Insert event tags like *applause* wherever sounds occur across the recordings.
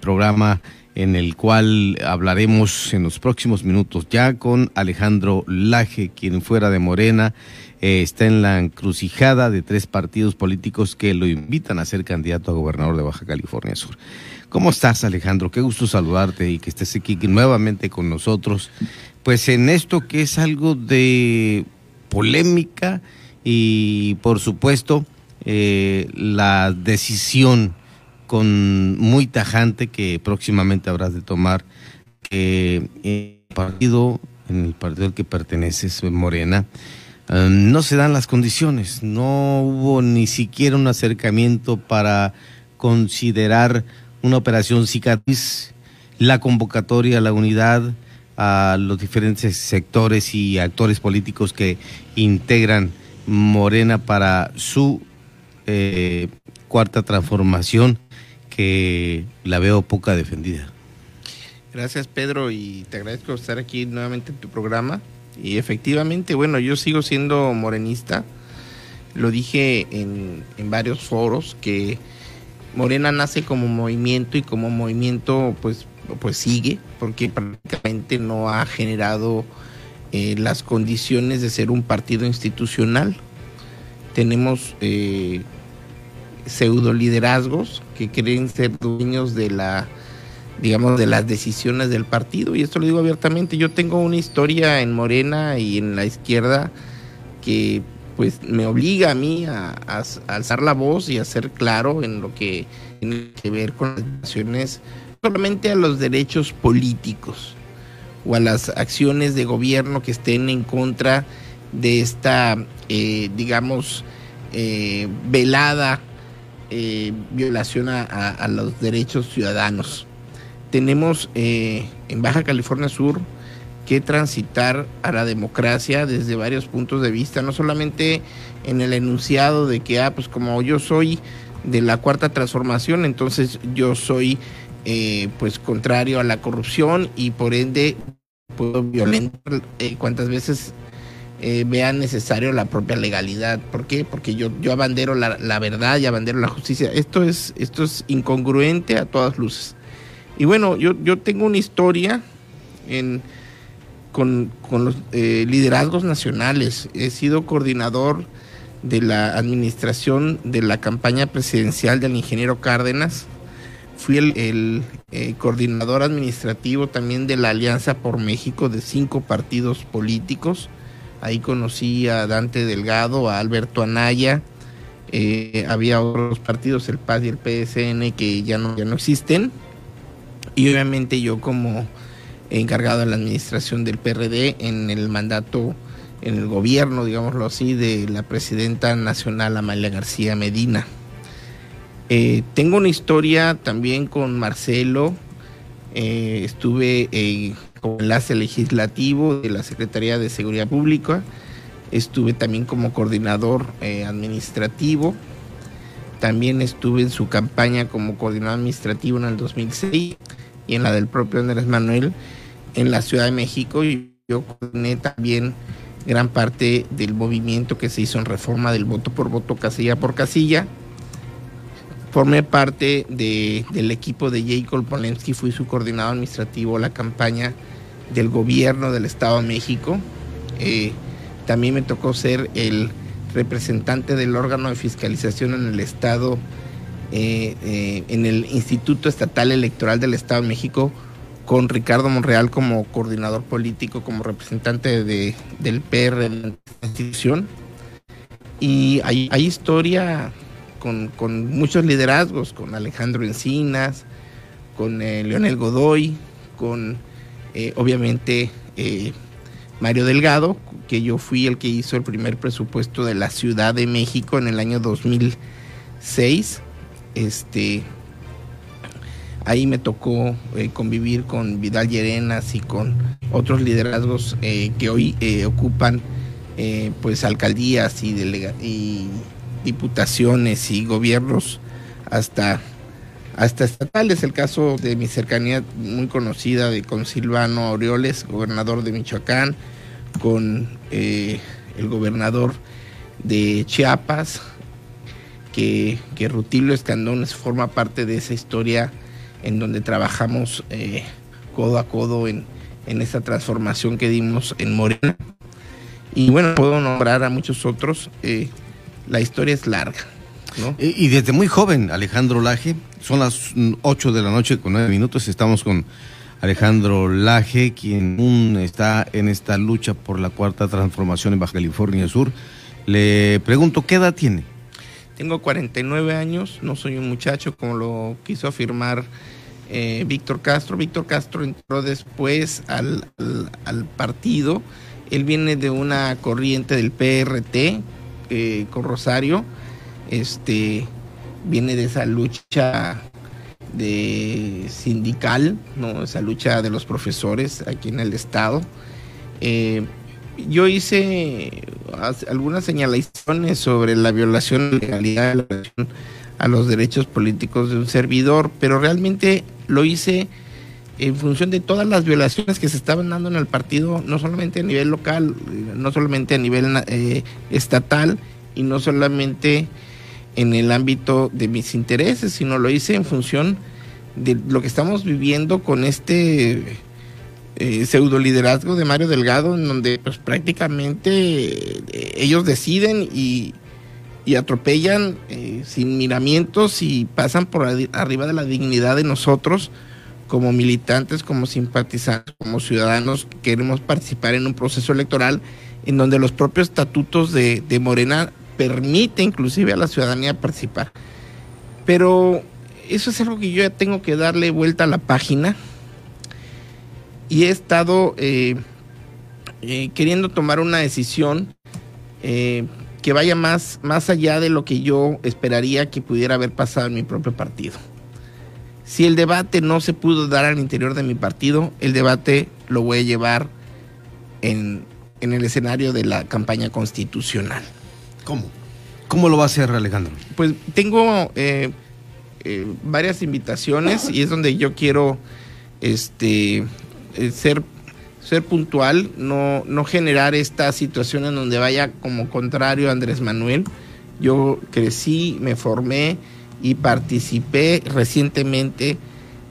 programa en el cual hablaremos en los próximos minutos ya con Alejandro Laje, quien fuera de Morena eh, está en la encrucijada de tres partidos políticos que lo invitan a ser candidato a gobernador de Baja California Sur. ¿Cómo estás, Alejandro? Qué gusto saludarte y que estés aquí nuevamente con nosotros. Pues en esto que es algo de polémica y, por supuesto, eh, la decisión con muy tajante que próximamente habrás de tomar que el partido, en el partido al que perteneces, Morena, eh, no se dan las condiciones, no hubo ni siquiera un acercamiento para considerar una operación cicatriz, la convocatoria la unidad, a los diferentes sectores y actores políticos que integran Morena para su eh, cuarta transformación la veo poca defendida. Gracias Pedro y te agradezco estar aquí nuevamente en tu programa. Y efectivamente, bueno, yo sigo siendo morenista. Lo dije en, en varios foros que Morena nace como movimiento y como movimiento pues, pues sigue porque prácticamente no ha generado eh, las condiciones de ser un partido institucional. Tenemos eh, pseudo liderazgos que creen ser dueños de la digamos de las decisiones del partido y esto lo digo abiertamente. Yo tengo una historia en Morena y en la izquierda que pues me obliga a mí a, alzar la voz y a ser claro en lo que tiene que ver con las acciones solamente a los derechos políticos o a las acciones de gobierno que estén en contra de esta eh, digamos eh, velada eh, violación a, los derechos ciudadanos. Tenemos eh, en Baja California Sur que transitar a la democracia desde varios puntos de vista, no solamente en el enunciado de que, ah, pues como yo soy de la cuarta transformación, entonces yo soy eh, pues contrario a la corrupción y por ende puedo violentar cuantas veces eh, vean necesario la propia legalidad. ¿Por qué? Porque yo, yo abandero la, la, verdad y abandero la justicia. Esto es, esto es incongruente a todas luces. Y bueno, yo, yo tengo una historia en, con, con los eh, liderazgos nacionales. He sido coordinador de la administración de la campaña presidencial del ingeniero Cárdenas. Fui el, eh, coordinador administrativo también de la Alianza por México de cinco partidos políticos Ahí conocí a Dante Delgado, a Alberto Anaya. Eh, había otros partidos, el PAS y el PSN, que ya no, ya no existen. Y obviamente yo como encargado de la administración del PRD en el mandato, en el gobierno, digámoslo así, de la presidenta nacional Amalia García Medina. Eh, tengo una historia también con Marcelo. Eh, estuve como enlace legislativo de la Secretaría de Seguridad Pública. Estuve también como coordinador eh, administrativo. También estuve en su campaña como coordinador administrativo en el 2006 y en la del propio Andrés Manuel en la Ciudad de México. Y yo coordiné también gran parte del movimiento que se hizo en reforma del voto por voto, casilla por casilla. Formé parte de, del equipo de Jacob Polensky, fui su coordinador administrativo la campaña del gobierno del Estado de México. Eh, también me tocó ser el representante del órgano de fiscalización en el Estado, eh, eh, en el Instituto Estatal Electoral del Estado de México, con Ricardo Monreal como coordinador político, como representante de, del PR de la institución. Y hay, hay historia con, muchos liderazgos, con Alejandro Encinas, con Leonel Godoy, con eh, obviamente eh, Mario Delgado, que yo fui el que hizo el primer presupuesto de la Ciudad de México en el año 2006. Este, ahí me tocó eh, convivir con Vidal Llerenas y con otros liderazgos que hoy ocupan pues alcaldías y, y diputaciones y gobiernos hasta hasta estatales. El caso de mi cercanía muy conocida de con Silvano Aureoles, gobernador de Michoacán, con eh, el gobernador de Chiapas, que, que Rutilio Escandones forma parte de esa historia en donde trabajamos eh, codo a codo en, en esta transformación que dimos en Morena. Y bueno, puedo nombrar a muchos otros. Eh, la historia es larga. ¿no? Y, y desde muy joven, Alejandro Laje, son las 8 de la noche con 9 minutos, estamos con Alejandro Laje, quien está en esta lucha por la cuarta transformación en Baja California Sur. Le pregunto, ¿qué edad tiene? Tengo 49 años, no soy un muchacho como lo quiso afirmar eh, Víctor Castro. Víctor Castro entró después al, al, al, partido. Él viene de una corriente del PRT eh, con Rosario. Este viene de esa lucha de sindical, ¿no? esa lucha de los profesores aquí en el estado. Eh, yo hice algunas señalaciones sobre la violación de legalidad a los derechos políticos de un servidor, pero realmente lo hice en función de todas las violaciones que se estaban dando en el partido, no solamente a nivel local, no solamente a nivel eh, estatal y no solamente en el ámbito de mis intereses, sino lo hice en función de lo que estamos viviendo con este eh, pseudo liderazgo de Mario Delgado, en donde pues prácticamente eh, ellos deciden y, atropellan eh, sin miramientos y pasan por arriba de la dignidad de nosotros como militantes, como simpatizantes, como ciudadanos que queremos participar en un proceso electoral en donde los propios estatutos de, de Morena permite inclusive a la ciudadanía participar. Pero eso es algo que yo ya tengo que darle vuelta a la página y he estado eh, eh, queriendo tomar una decisión eh, que vaya más, más allá de lo que yo esperaría que pudiera haber pasado en mi propio partido. Si el debate no se pudo dar al interior de mi partido, el debate lo voy a llevar en, en el escenario de la campaña constitucional. ¿Cómo? ¿Cómo lo va a hacer Alejandro? Pues tengo eh, eh, varias invitaciones y es donde yo quiero este, eh, ser, ser puntual, no, no generar esta situación en donde vaya como contrario a Andrés Manuel. Yo crecí, me formé y participé recientemente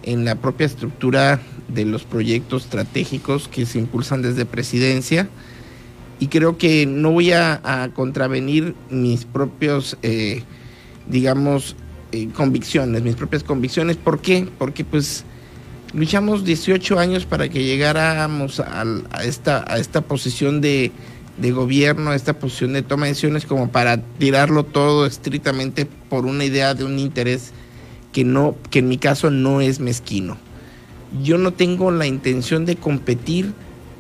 en la propia estructura de los proyectos estratégicos que se impulsan desde presidencia y creo que no voy a, contravenir mis propios, eh, digamos, eh, convicciones, mis propias convicciones. ¿Por qué? Porque pues luchamos 18 años para que llegáramos a esta, a esta posición de, de gobierno, esta posición de toma de decisiones, como para tirarlo todo estrictamente por una idea de un interés que no, que en mi caso no es mezquino. Yo no tengo la intención de competir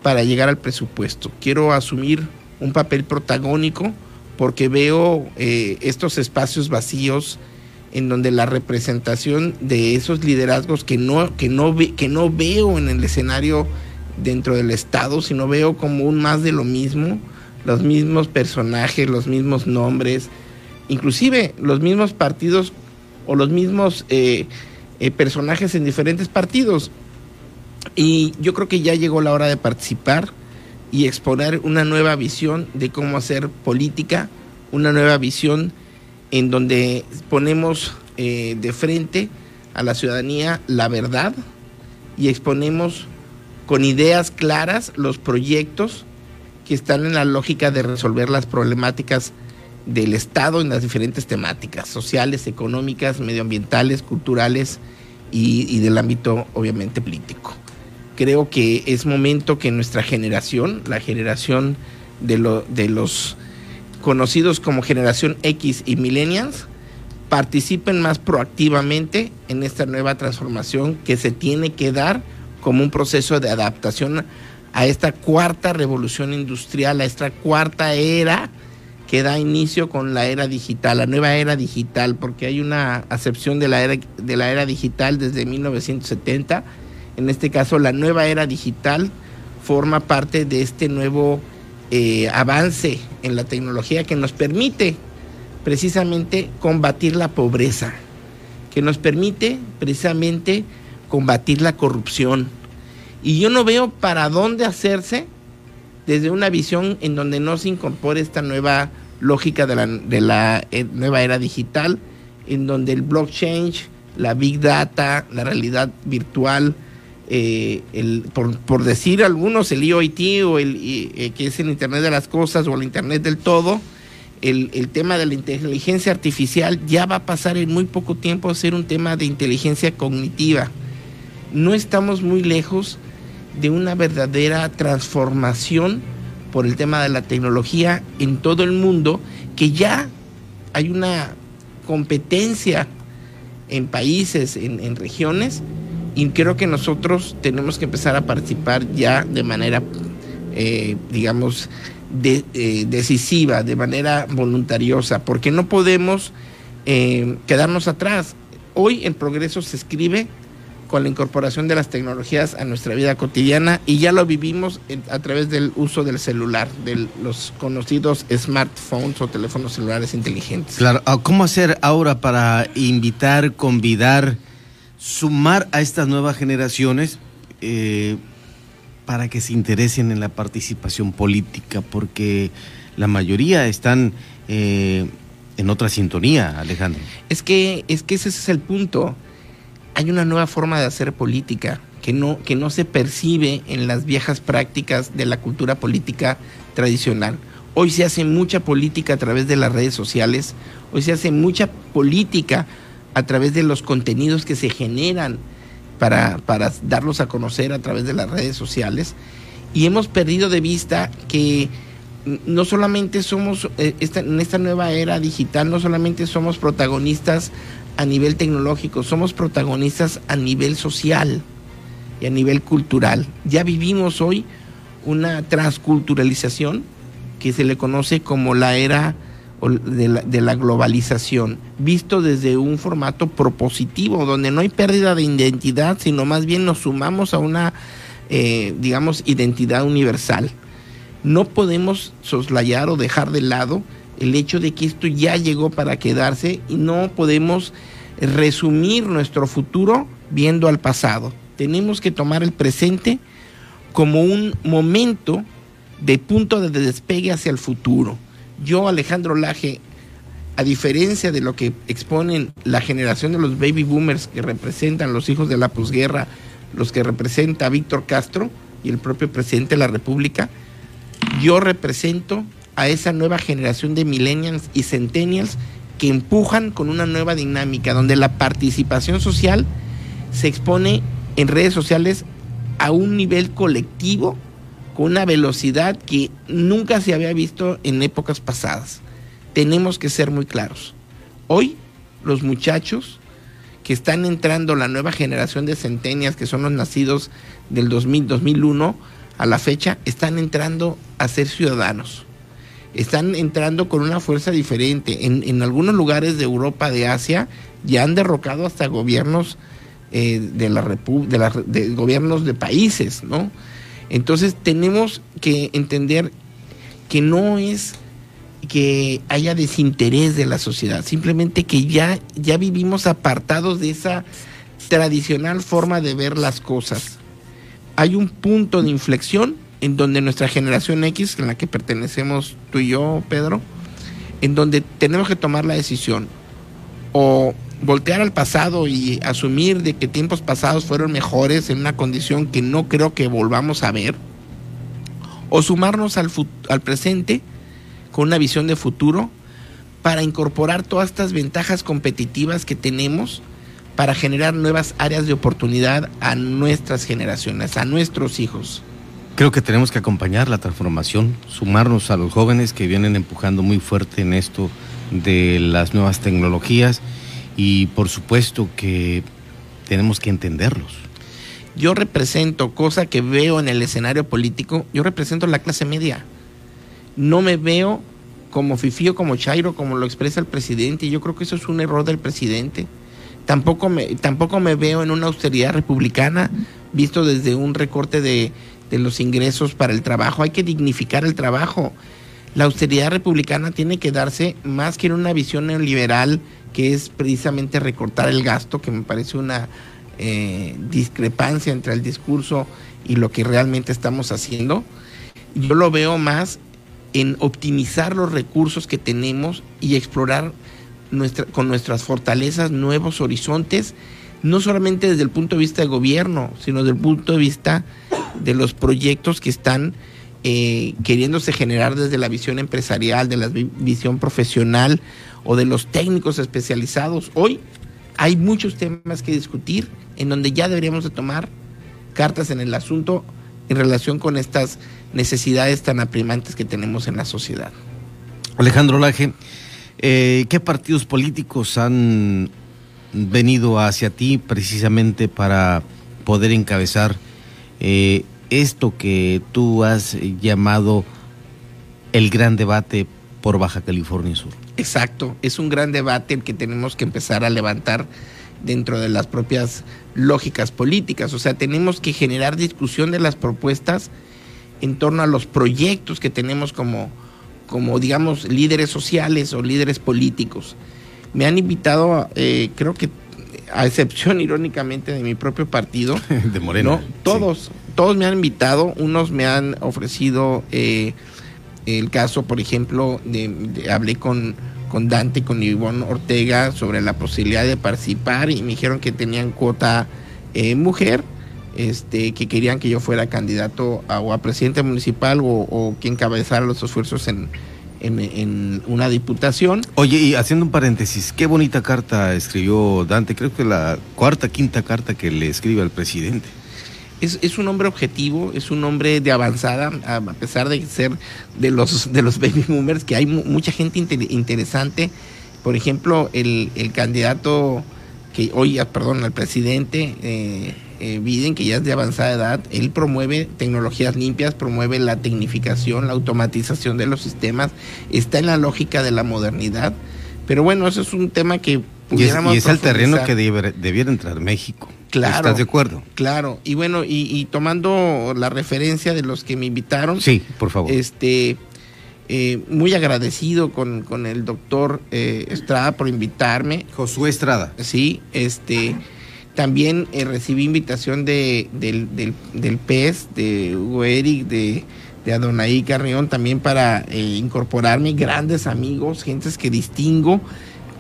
para llegar al presupuesto. Quiero asumir un papel protagónico porque veo eh, estos espacios vacíos en donde la representación de esos liderazgos que no, que no, ve, que no veo en el escenario dentro del Estado, sino veo como un más de lo mismo, los mismos personajes, los mismos nombres, inclusive los mismos partidos o los mismos eh, eh, personajes en diferentes partidos. Y yo creo que ya llegó la hora de participar y exponer una nueva visión de cómo hacer política, una nueva visión en donde ponemos eh, de frente a la ciudadanía la verdad y exponemos con ideas claras los proyectos que están en la lógica de resolver las problemáticas del Estado en las diferentes temáticas, sociales, económicas, medioambientales, culturales y, del ámbito obviamente político. Creo que es momento que nuestra generación, la generación de, de los conocidos como generación X y millennials, participen más proactivamente en esta nueva transformación que se tiene que dar como un proceso de adaptación a esta cuarta revolución industrial, a esta cuarta era que da inicio con la era digital, la nueva era digital, porque hay una acepción de la era, de la era digital desde 1970 en este caso la nueva era digital, forma parte de este nuevo eh, avance en la tecnología que nos permite precisamente combatir la pobreza, que nos permite precisamente combatir la corrupción. Y yo no veo para dónde hacerse desde una visión en donde no se incorpore esta nueva lógica de la, de la eh, nueva era digital, en donde el blockchain, la big data, la realidad virtual, eh, el, por, decir algunos, el IoT o el eh, que es el Internet de las Cosas o el Internet del todo, el, el, tema de la inteligencia artificial ya va a pasar en muy poco tiempo a ser un tema de inteligencia cognitiva. No estamos muy lejos de una verdadera transformación por el tema de la tecnología en todo el mundo, que ya hay una competencia en países, en, regiones, y creo que nosotros tenemos que empezar a participar ya de manera, eh, digamos, eh, decisiva, de manera voluntariosa, porque no podemos eh, quedarnos atrás. Hoy el progreso se escribe con la incorporación de las tecnologías a nuestra vida cotidiana y ya lo vivimos a través del uso del celular, de los conocidos smartphones o teléfonos celulares inteligentes. Claro, ah, ¿cómo hacer ahora para invitar, convidar, sumar a estas nuevas generaciones eh, para que se interesen en la participación política? Porque la mayoría están... Eh, en otra sintonía, Alejandro. Es que, es que ese es el punto hay una nueva forma de hacer política que no, que no se percibe en las viejas prácticas de la cultura política tradicional. Hoy se hace mucha política a través de las redes sociales, hoy se hace mucha política a través de los contenidos que se generan para, para darlos a conocer a través de las redes sociales y hemos perdido de vista que no solamente somos, eh, en esta nueva era digital, no solamente somos protagonistas a nivel tecnológico, somos protagonistas a nivel social y a nivel cultural. Ya vivimos hoy una transculturalización que se le conoce como la era de la, globalización, visto desde un formato propositivo, donde no hay pérdida de identidad, sino más bien nos sumamos a una, eh, digamos, identidad universal. No podemos soslayar o dejar de lado el hecho de que esto ya llegó para quedarse y no podemos resumir nuestro futuro viendo al pasado. Tenemos que tomar el presente como un momento de punto de despegue hacia el futuro. Yo, Alejandro Laje, a diferencia de lo que exponen la generación de los baby boomers que representan los hijos de la posguerra, los que representa Víctor Castro y el propio presidente de la República, yo represento a esa nueva generación de millennials y centennials que empujan con una nueva dinámica donde la participación social se expone en redes sociales a un nivel colectivo con una velocidad que nunca se había visto en épocas pasadas. Tenemos que ser muy claros. Hoy los muchachos que están entrando, la nueva generación de centenias, que son los nacidos del 2000, 2001 a la fecha, están entrando a ser ciudadanos están entrando con una fuerza diferente. En, algunos lugares de Europa, de Asia, ya han derrocado hasta gobiernos eh, de la de, de gobiernos de países, ¿no? Entonces tenemos que entender que no es que haya desinterés de la sociedad, simplemente que ya, ya vivimos apartados de esa tradicional forma de ver las cosas. Hay un punto de inflexión en donde nuestra generación X, en la que pertenecemos tú y yo, Pedro, en donde tenemos que tomar la decisión o voltear al pasado y asumir de que tiempos pasados fueron mejores en una condición que no creo que volvamos a ver, o sumarnos al, al presente con una visión de futuro para incorporar todas estas ventajas competitivas que tenemos para generar nuevas áreas de oportunidad a nuestras generaciones, a nuestros hijos. Creo que tenemos que acompañar la transformación, sumarnos a los jóvenes que vienen empujando muy fuerte en esto de las nuevas tecnologías y por supuesto que tenemos que entenderlos. Yo represento, cosa que veo en el escenario político, yo represento la clase media. No me veo como Fifío, como Chairo, como lo expresa el presidente. Yo creo que eso es un error del presidente. Tampoco me, tampoco me veo en una austeridad republicana, visto desde un recorte de de los ingresos para el trabajo, hay que dignificar el trabajo. La austeridad republicana tiene que darse más que en una visión neoliberal que es precisamente recortar el gasto, que me parece una eh, discrepancia entre el discurso y lo que realmente estamos haciendo. Yo lo veo más en optimizar los recursos que tenemos y explorar nuestra, con nuestras fortalezas nuevos horizontes, no solamente desde el punto de vista del gobierno, sino desde el punto de vista de los proyectos que están eh, queriéndose generar desde la visión empresarial, de la visión profesional o de los técnicos especializados. Hoy hay muchos temas que discutir en donde ya deberíamos de tomar cartas en el asunto en relación con estas necesidades tan aprimantes que tenemos en la sociedad. Alejandro Laje, eh, ¿qué partidos políticos han venido hacia ti precisamente para poder encabezar eh, esto que tú has llamado el gran debate por Baja California Sur. Exacto, es un gran debate el que tenemos que empezar a levantar dentro de las propias lógicas políticas. O sea, tenemos que generar discusión de las propuestas en torno a los proyectos que tenemos como, como digamos, líderes sociales o líderes políticos. Me han invitado, eh, creo que a excepción *laughs* irónicamente de mi propio partido, *laughs* de Moreno. todos, todos me han invitado, unos me han ofrecido eh, el caso, por ejemplo, de, hablé con, con Dante, con Ivonne Ortega sobre la posibilidad de participar y me dijeron que tenían cuota eh, mujer, este, que querían que yo fuera candidato a, o a presidente municipal o, o que encabezara los esfuerzos en, en, una diputación. Oye, y haciendo un paréntesis, qué bonita carta escribió Dante, creo que la cuarta, quinta carta que le escribe al presidente. Es, un hombre objetivo, es un hombre de avanzada, a pesar de ser de los, de los baby boomers, que hay mucha gente interesante. Por ejemplo, el, el candidato que hoy, perdón, al presidente, eh, eh, Biden, que ya es de avanzada edad, él promueve tecnologías limpias, promueve la tecnificación, la automatización de los sistemas, está en la lógica de la modernidad. Pero bueno, eso es un tema que pudiéramos. Y es, el terreno que debiera entrar México. Claro. ¿Estás de acuerdo? Claro. Y bueno, y, tomando la referencia de los que me invitaron. Sí, por favor. Este. Eh, muy agradecido con, con el doctor eh, Estrada por invitarme. Josué Estrada. Sí, este. También eh, recibí invitación de, del, del, PES, de Hugo Eric, de, de Adonai Carrión, también para eh, incorporarme grandes amigos, gentes que distingo,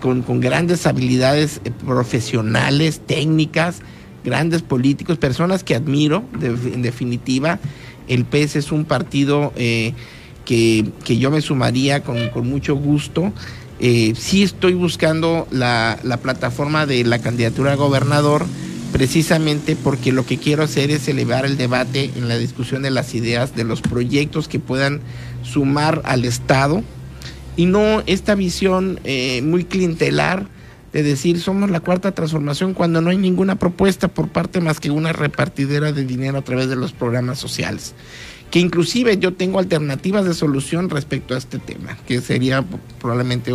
con, con grandes habilidades eh, profesionales, técnicas, grandes políticos, personas que admiro, en definitiva. El PES es un partido que, yo me sumaría con, con mucho gusto. Eh, sí estoy buscando la, plataforma de la candidatura a gobernador precisamente porque lo que quiero hacer es elevar el debate en la discusión de las ideas, de los proyectos que puedan sumar al Estado y no esta visión eh, muy clientelar de decir somos la cuarta transformación cuando no hay ninguna propuesta por parte más que una repartidera de dinero a través de los programas sociales que inclusive yo tengo alternativas de solución respecto a este tema, que sería probablemente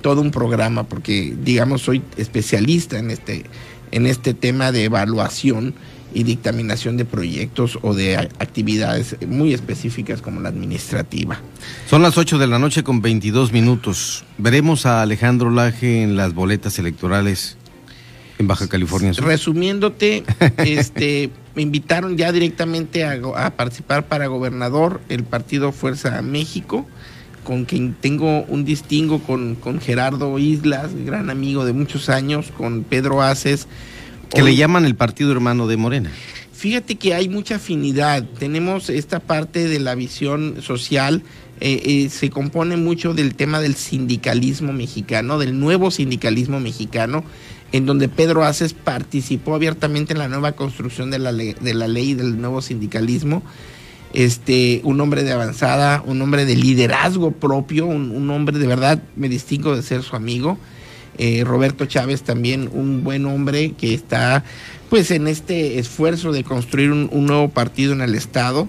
todo un programa, porque digamos soy especialista en este, en este tema de evaluación y dictaminación de proyectos o de actividades muy específicas como la administrativa. Son las 8 de la noche con 22 minutos. Veremos a Alejandro Laje en las boletas electorales en Baja California Sur. Resumiéndote, *laughs* este me invitaron ya directamente a, participar para gobernador el partido Fuerza México, con quien tengo un distingo con, con Gerardo Islas, gran amigo de muchos años, con Pedro Aces. Que le llaman el partido hermano de Morena. Fíjate que hay mucha afinidad. Tenemos esta parte de la visión social. Eh, eh, se compone mucho del tema del sindicalismo mexicano, del nuevo sindicalismo mexicano en donde Pedro Aces participó abiertamente en la nueva construcción de la, ley, de la ley del nuevo sindicalismo. Este, un hombre de avanzada, un hombre de liderazgo propio, un, hombre de verdad, me distingo de ser su amigo. Eh, Roberto Chávez también un buen hombre que está pues en este esfuerzo de construir un, un nuevo partido en el Estado.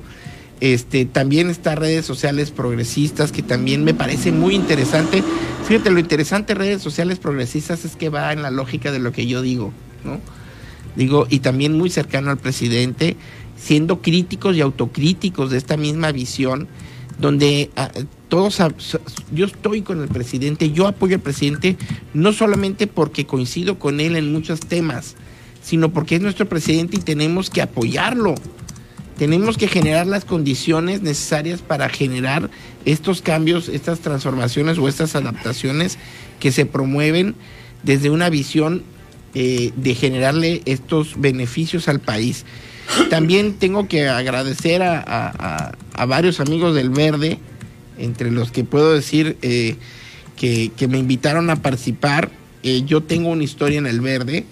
Este, también está redes sociales progresistas, que también me parece muy interesante. Fíjate, lo interesante de redes sociales progresistas es que va en la lógica de lo que yo digo, ¿no? Digo, y también muy cercano al presidente, siendo críticos y autocríticos de esta misma visión, donde ah, todos, yo estoy con el presidente, yo apoyo al presidente, no solamente porque coincido con él en muchos temas, sino porque es nuestro presidente y tenemos que apoyarlo tenemos que generar las condiciones necesarias para generar estos cambios, estas transformaciones o estas adaptaciones que se promueven desde una visión eh, de generarle estos beneficios al país. También tengo que agradecer a, varios amigos del Verde, entre los que puedo decir eh, que, me invitaron a participar. Eh, yo tengo una historia en el Verde.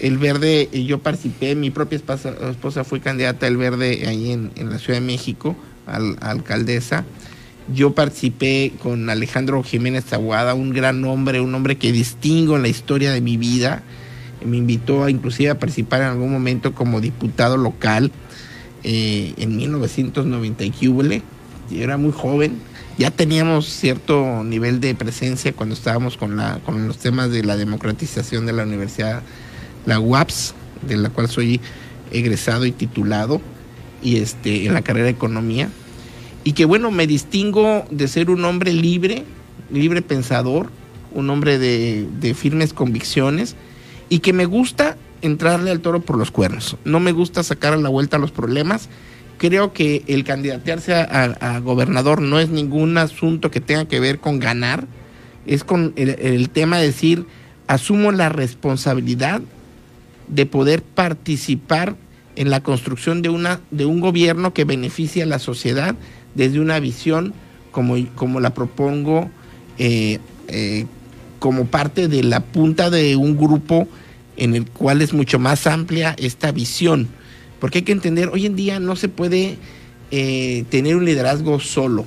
El Verde, yo participé, mi propia esposa, fue candidata del Verde ahí en, la Ciudad de México, al, alcaldesa. Yo participé con Alejandro Jiménez Aguada, un gran hombre, un hombre que distingo en la historia de mi vida me invitó a, inclusive a participar en algún momento como diputado local eh, en 1990 y Yo era muy joven, ya teníamos cierto nivel de presencia cuando estábamos con, la, con los temas de la democratización de la universidad, la UAPS, de la cual soy egresado y titulado, y este, en la carrera de economía. Y que bueno, me distingo de ser un hombre libre, libre pensador, un hombre de, de firmes convicciones y que me gusta entrarle al toro por los cuernos. No me gusta sacar a la vuelta los problemas. Creo que el candidatearse a, gobernador no es ningún asunto que tenga que ver con ganar. Es con el, tema de decir, asumo la responsabilidad de poder participar en la construcción de, una, de un gobierno que beneficie a la sociedad desde una visión como, como la propongo eh, eh, como parte de la punta de un grupo en el cual es mucho más amplia esta visión. Porque hay que entender, hoy en día no se puede eh, tener un liderazgo solo.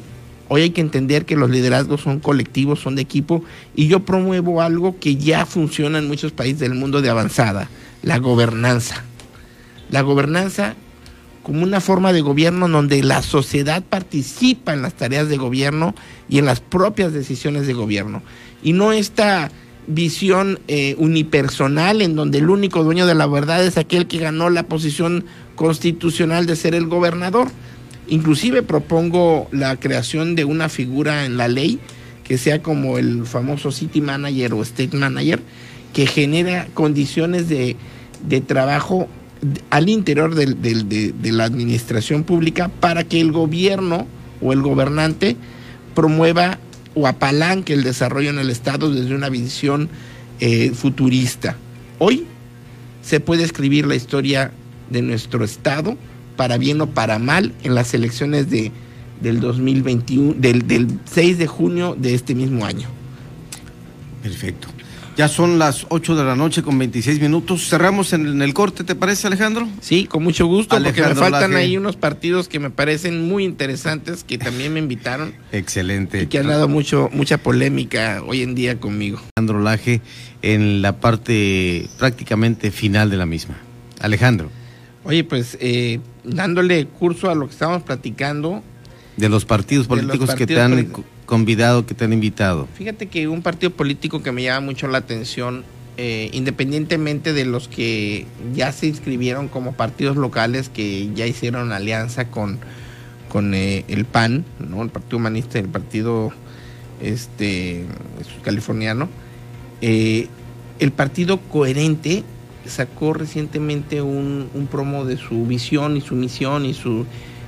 Hoy hay que entender que los liderazgos son colectivos, son de equipo, y yo promuevo algo que ya funciona en muchos países del mundo de avanzada, la gobernanza. La gobernanza como una forma de gobierno donde la sociedad participa en las tareas de gobierno y en las propias decisiones de gobierno y no esta visión eh, unipersonal en donde el único dueño de la verdad es aquel que ganó la posición constitucional de ser el gobernador. Inclusive propongo la creación de una figura en la ley que sea como el famoso city manager o state manager, que genera condiciones de, trabajo al interior de la administración pública para que el gobierno o el gobernante promueva o apalanque el desarrollo en el Estado desde una visión eh, futurista. Hoy se puede escribir la historia de nuestro Estado, para bien o para mal, en las elecciones de, del 2021, del, del 6 de junio de este mismo año. Perfecto. Ya son las 8 de la noche con 26 minutos. Cerramos en, el corte, ¿te parece, Alejandro? Sí, con mucho gusto, porque me faltan ahí unos partidos que me parecen muy interesantes que también me invitaron. *laughs* Excelente. Y que han dado mucho, mucha polémica hoy en día conmigo. Alejandro Laje, en la parte prácticamente final de la misma. Alejandro. Oye, pues eh, dándole curso a lo que estábamos platicando. De los partidos políticos que te han convidado, que te han invitado? Fíjate que un partido político que me llama mucho la atención, eh, independientemente de los que ya se inscribieron como partidos locales, que ya hicieron alianza con, con eh, el PAN, ¿no? el Partido Humanista, el Partido este, Californiano, eh, el partido coherente sacó recientemente un, un, promo de su visión y su misión y su,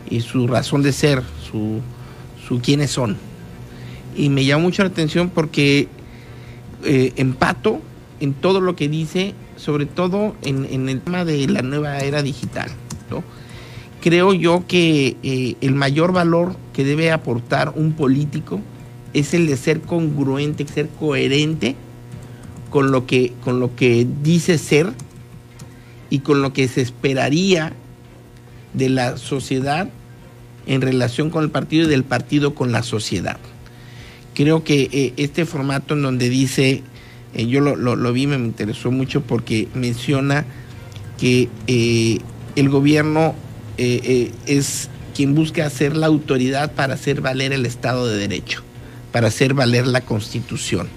y su razón de ser, su, su quiénes son y me llama mucho la atención porque eh, empato en todo lo que dice, sobre todo en, el tema de la nueva era digital. Creo yo que eh, el mayor valor que debe aportar un político es el de ser congruente, ser coherente con lo que, con lo que dice ser y con lo que se esperaría de la sociedad en relación con el partido y del partido con la sociedad creo que eh, este formato en donde dice, eh, yo lo, vi, me interesó mucho porque menciona que eh, el gobierno es quien busca hacer la autoridad para hacer valer el Estado de Derecho, para hacer valer la Constitución.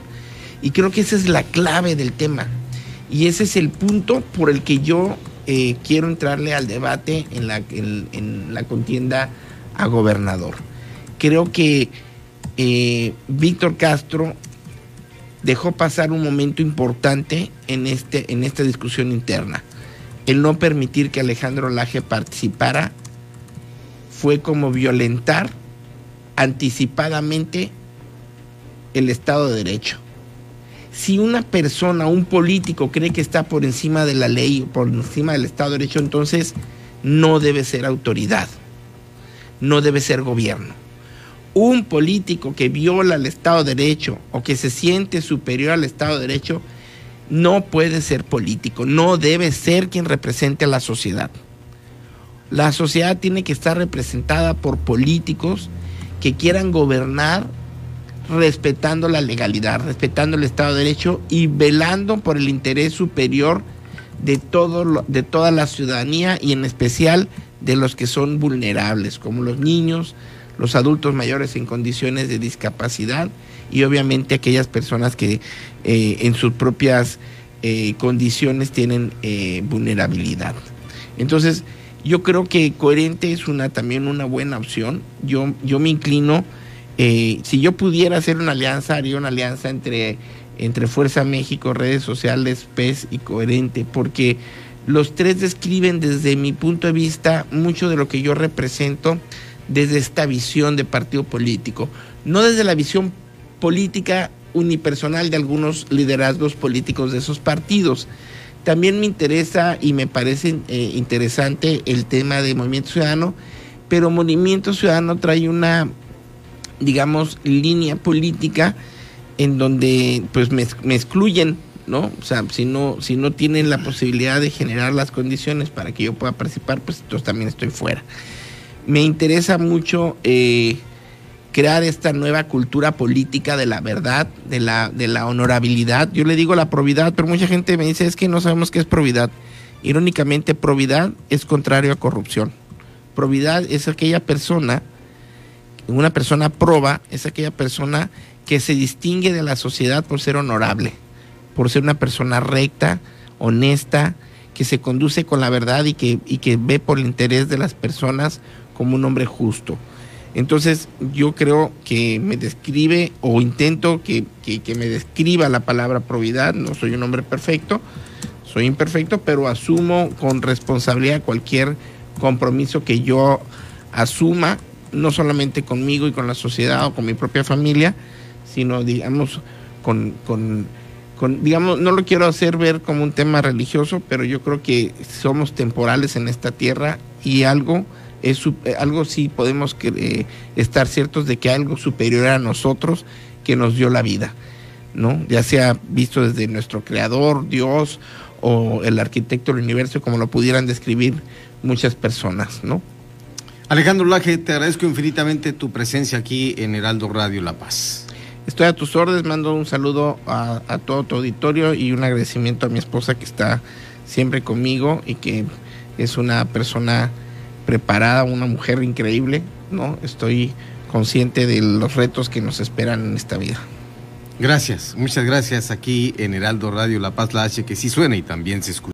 Y creo que esa es la clave del tema. Y ese es el punto por el que yo quiero entrarle al debate en la, en la contienda a gobernador. Creo que eh, Víctor Castro dejó pasar un momento importante en, este, en esta discusión interna. El no permitir que Alejandro Laje participara fue como violentar anticipadamente el Estado de Derecho. Si una persona, un político cree que está por encima de la ley, por encima del Estado de Derecho, entonces no debe ser autoridad, no debe ser gobierno. Un político que viola el Estado de Derecho o que se siente superior al Estado de Derecho no puede ser político, no debe ser quien represente a la sociedad. La sociedad tiene que estar representada por políticos que quieran gobernar respetando la legalidad, respetando el Estado de Derecho y velando por el interés superior de, de toda la ciudadanía y en especial de los que son vulnerables, como los niños, los adultos mayores en condiciones de discapacidad y obviamente aquellas personas que eh, en sus propias eh, condiciones tienen eh, vulnerabilidad. Entonces, yo creo que coherente es una también una buena opción. Yo, yo me inclino, si yo pudiera hacer una alianza, haría una alianza entre, entre Fuerza México, redes sociales, PES y coherente, porque los tres describen desde mi punto de vista mucho de lo que yo represento desde esta visión de partido político, no desde la visión política unipersonal de algunos liderazgos políticos de esos partidos. También me interesa y me parece eh, interesante el tema de Movimiento Ciudadano, pero Movimiento Ciudadano trae una, digamos, línea política en donde pues me, me excluyen ¿no? O sea, si no, si no tienen la posibilidad de generar las condiciones para que yo pueda participar, pues entonces también estoy fuera. Me interesa mucho eh, crear esta nueva cultura política de la verdad, de la, de la honorabilidad. Yo le digo la probidad, pero mucha gente me dice es que no sabemos qué es probidad. Irónicamente, probidad es contrario a corrupción. Probidad es aquella persona, una persona proba, es aquella persona que se distingue de la sociedad por ser honorable, por ser una persona recta, honesta, que se conduce con la verdad y que, y que ve por el interés de las personas como un hombre justo. Entonces yo creo que me describe o intento que, me describa la palabra probidad. No soy un hombre perfecto, soy imperfecto, pero asumo con responsabilidad cualquier compromiso que yo asuma, no solamente conmigo y con la sociedad o con mi propia familia, sino digamos con, con, con, digamos, no lo quiero hacer ver como un tema religioso, pero yo creo que somos temporales en esta tierra y algo es eh, algo sí podemos eh, estar ciertos de que algo superior a nosotros que nos dio la vida, ¿no? Ya sea visto desde nuestro creador, Dios o el arquitecto del universo, como lo pudieran describir muchas personas, ¿no? Alejandro Laje, te agradezco infinitamente tu presencia aquí en Heraldo Radio La Paz. Estoy a tus órdenes, mando un saludo a, a todo tu auditorio y un agradecimiento a mi esposa que está siempre conmigo y que es una persona preparada, una mujer increíble, ¿no? Estoy consciente de los retos que nos esperan en esta vida. Gracias, muchas gracias aquí en Heraldo Radio La Paz La H, que sí suena y también se escucha.